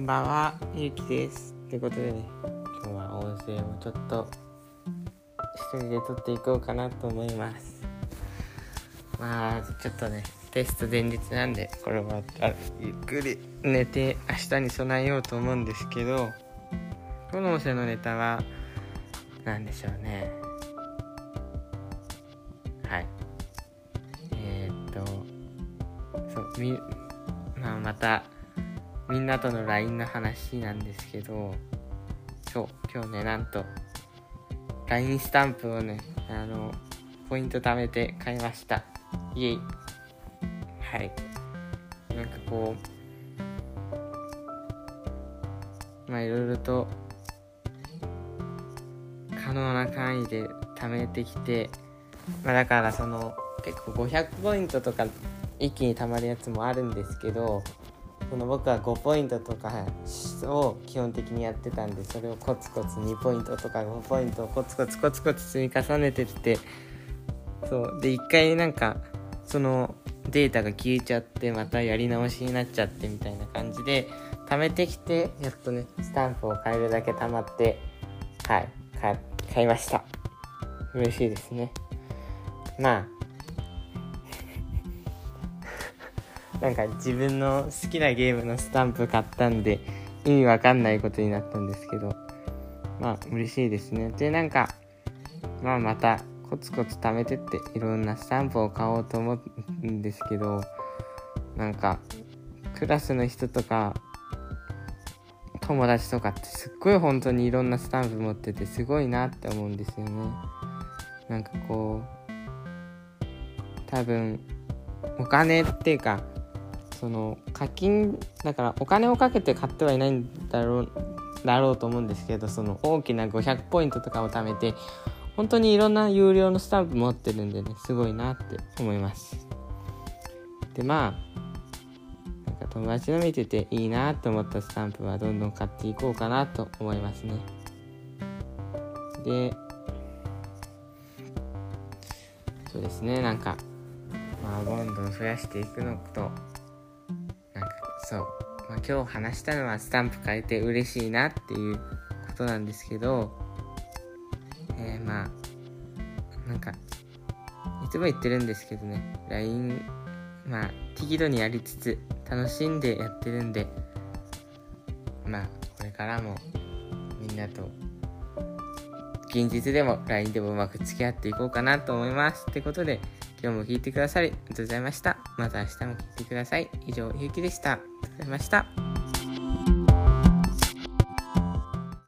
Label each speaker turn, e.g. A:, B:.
A: んばんは、ゆうきです。ということでね、今日は音声もちょっと一人で撮っていこうかなと思います。まあ、ちょっとね、テスト前日なんで、これはゆっくり寝て明日に備えようと思うんですけど、今日の音声のネタは、なんでしょうね。はい。えー、っと、そう、み、まあ、また、みんなとの LINE の話なんですけど、そう、今日ね、なんと、LINE スタンプをね、あの、ポイント貯めて買いました。イエイ。はい。なんかこう、まあいろいろと、可能な範囲で貯めてきて、まあだからその、結構500ポイントとか一気に貯まるやつもあるんですけど、その僕は5ポイントとかを基本的にやってたんでそれをコツコツ2ポイントとか5ポイントをコツコツコツコツ積み重ねてってそう。で1回なんかそのデータが消えちゃってまたやり直しになっちゃってみたいな感じで貯めてきてやっとねスタンプを買えるだけ貯まってはい買いました。嬉しいですね。まあなんか自分の好きなゲームのスタンプ買ったんで意味わかんないことになったんですけどまあ嬉しいですね。でなんかまあまたコツコツ貯めてっていろんなスタンプを買おうと思うんですけどなんかクラスの人とか友達とかってすっごい本当にいろんなスタンプ持っててすごいなって思うんですよね。なんかこう多分お金っていうかその課金だからお金をかけて買ってはいないんだろうだろうと思うんですけどその大きな500ポイントとかを貯めて本当にいろんな有料のスタンプ持ってるんでねすごいなって思います。でまあなんか友達の見てていいなと思ったスタンプはどんどん買っていこうかなと思いますね。でそうですねなんかまあどんどん増やしていくのとそう、まあ、今日話したのはスタンプ変えて嬉しいなっていうことなんですけどえー、まあなんかいつも言ってるんですけどね。LINE まあ適度にやりつつ楽しんでやってるんでまあこれからもみんなと現実でも LINE でもうまく付き合っていこうかなと思いますってことで今日も聞いてくださりありがとうございました。また明日も聞いてください。以上、ゆうきでした。ありがとうございました。